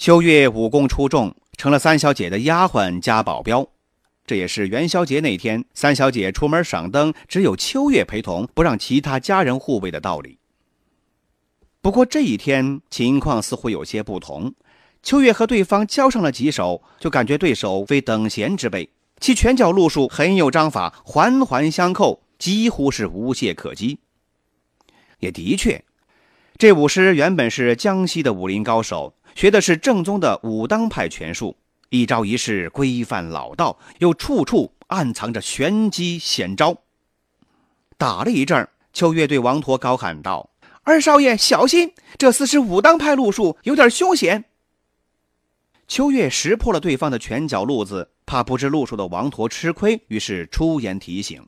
秋月武功出众，成了三小姐的丫鬟加保镖。这也是元宵节那天三小姐出门赏灯，只有秋月陪同，不让其他家人护卫的道理。不过这一天情况似乎有些不同，秋月和对方交上了几手，就感觉对手非等闲之辈，其拳脚路数很有章法，环环相扣，几乎是无懈可击。也的确，这武师原本是江西的武林高手。学的是正宗的武当派拳术，一招一式规范老道，又处处暗藏着玄机险招。打了一阵秋月对王陀高喊道：“二少爷小心，这厮是武当派路数，有点凶险。”秋月识破了对方的拳脚路子，怕不知路数的王陀吃亏，于是出言提醒：“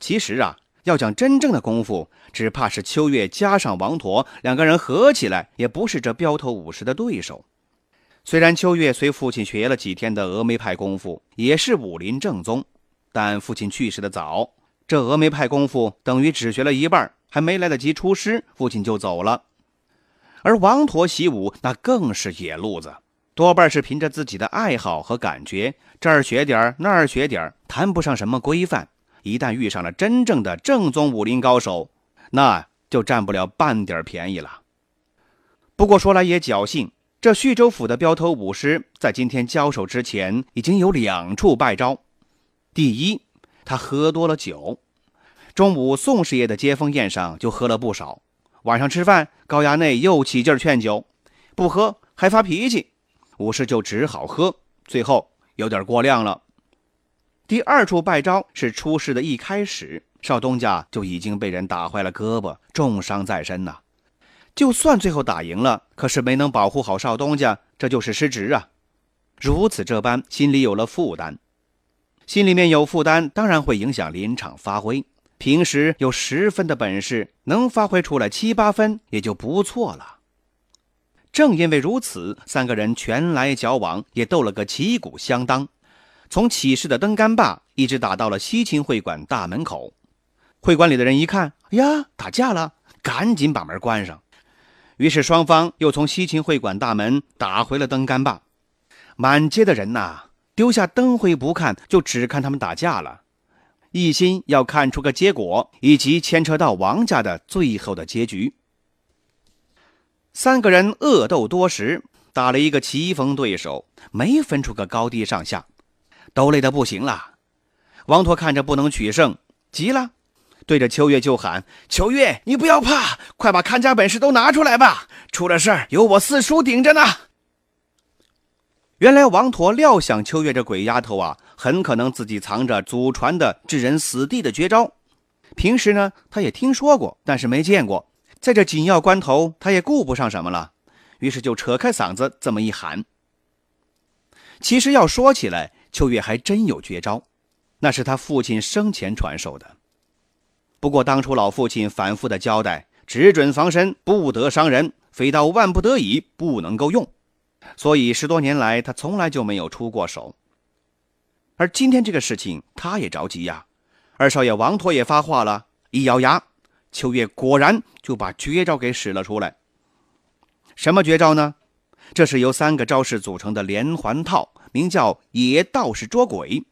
其实啊。”要讲真正的功夫，只怕是秋月加上王陀两个人合起来，也不是这镖头武士的对手。虽然秋月随父亲学了几天的峨眉派功夫，也是武林正宗，但父亲去世的早，这峨眉派功夫等于只学了一半，还没来得及出师，父亲就走了。而王陀习武那更是野路子，多半是凭着自己的爱好和感觉，这儿学点那儿学点谈不上什么规范。一旦遇上了真正的正宗武林高手，那就占不了半点便宜了。不过说来也侥幸，这徐州府的镖头武师在今天交手之前已经有两处败招。第一，他喝多了酒，中午宋师爷的接风宴上就喝了不少，晚上吃饭高衙内又起劲劝酒，不喝还发脾气，武师就只好喝，最后有点过量了。第二处败招是出事的一开始，少东家就已经被人打坏了胳膊，重伤在身呐。就算最后打赢了，可是没能保护好少东家，这就是失职啊。如此这般，心里有了负担，心里面有负担，当然会影响临场发挥。平时有十分的本事，能发挥出来七八分也就不错了。正因为如此，三个人拳来脚往，也斗了个旗鼓相当。从起事的灯杆坝一直打到了西秦会馆大门口，会馆里的人一看，哎呀，打架了，赶紧把门关上。于是双方又从西秦会馆大门打回了灯杆坝。满街的人呐，丢下灯灰不看，就只看他们打架了，一心要看出个结果，以及牵扯到王家的最后的结局。三个人恶斗多时，打了一个棋逢对手，没分出个高低上下。都累得不行了，王驼看着不能取胜，急了，对着秋月就喊：“秋月，你不要怕，快把看家本事都拿出来吧！出了事儿有我四叔顶着呢。”原来王驼料想秋月这鬼丫头啊，很可能自己藏着祖传的置人死地的绝招。平时呢，他也听说过，但是没见过。在这紧要关头，他也顾不上什么了，于是就扯开嗓子这么一喊。其实要说起来，秋月还真有绝招，那是他父亲生前传授的。不过当初老父亲反复的交代，只准防身，不得伤人，非到万不得已不能够用，所以十多年来他从来就没有出过手。而今天这个事情，他也着急呀。二少爷王驼也发话了，一咬牙，秋月果然就把绝招给使了出来。什么绝招呢？这是由三个招式组成的连环套。名叫野道士捉鬼，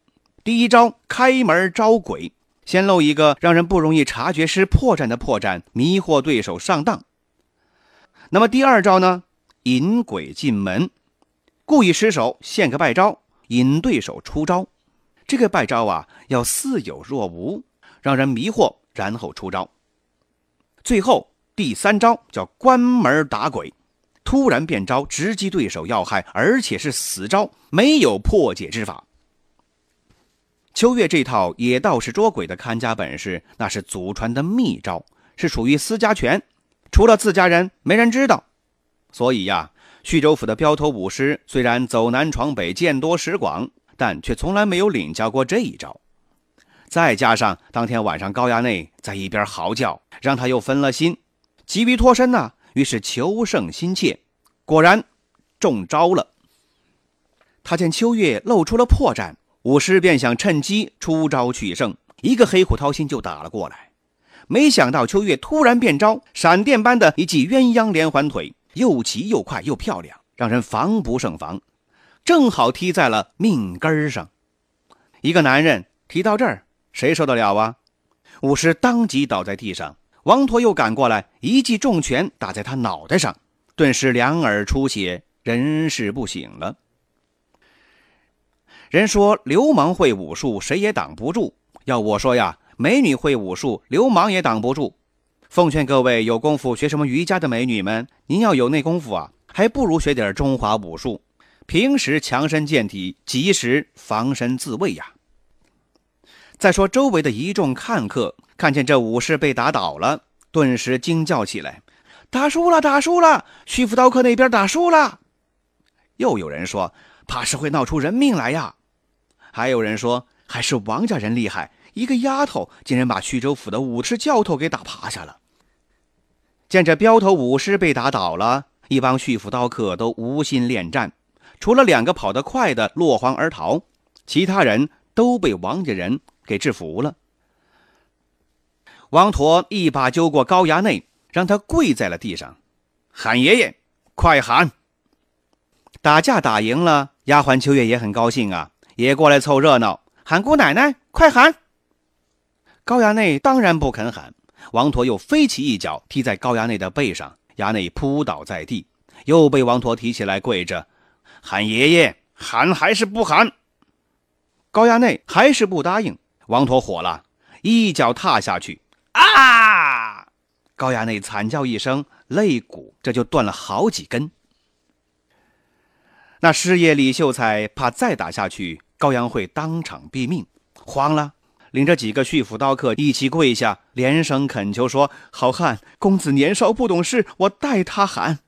第一招开门招鬼，先露一个让人不容易察觉失破绽的破绽，迷惑对手上当。那么第二招呢？引鬼进门，故意失手献个败招，引对手出招。这个败招啊，要似有若无，让人迷惑，然后出招。最后第三招叫关门打鬼。突然变招，直击对手要害，而且是死招，没有破解之法。秋月这套野道士捉鬼的看家本事，那是祖传的秘招，是属于私家权，除了自家人，没人知道。所以呀，徐州府的镖头武师虽然走南闯北，见多识广，但却从来没有领教过这一招。再加上当天晚上高衙内在一边嚎叫，让他又分了心，急于脱身呢，于是求胜心切，果然中招了。他见秋月露出了破绽，武师便想趁机出招取胜，一个黑虎掏心就打了过来。没想到秋月突然变招，闪电般的一记鸳鸯连环腿。又急又快又漂亮，让人防不胜防，正好踢在了命根上。一个男人踢到这儿，谁受得了啊？武师当即倒在地上，王陀又赶过来，一记重拳打在他脑袋上，顿时两耳出血，人事不省了。人说流氓会武术，谁也挡不住。要我说呀，美女会武术，流氓也挡不住。奉劝各位有功夫学什么瑜伽的美女们，您要有那功夫啊，还不如学点中华武术，平时强身健体，及时防身自卫呀。再说周围的一众看客看见这武士被打倒了，顿时惊叫起来：“打输了，打输了！徐福刀客那边打输了。”又有人说：“怕是会闹出人命来呀。”还有人说：“还是王家人厉害，一个丫头竟然把徐州府的武士教头给打趴下了。”见这镖头武士被打倒了，一帮徐府刀客都无心恋战，除了两个跑得快的落荒而逃，其他人都被王家人给制服了。王陀一把揪过高衙内，让他跪在了地上，喊爷爷，快喊！打架打赢了，丫鬟秋月也很高兴啊，也过来凑热闹，喊姑奶奶，快喊！高衙内当然不肯喊。王陀又飞起一脚踢在高衙内的背上，衙内扑倒在地，又被王陀提起来跪着，喊爷爷，喊还是不喊？高衙内还是不答应。王陀火了，一脚踏下去，啊！高衙内惨叫一声，肋骨这就断了好几根。那师爷李秀才怕再打下去，高阳会当场毙命，慌了。领着几个续斧刀客一起跪下，连声恳求说：“好汉，公子年少不懂事，我代他喊。”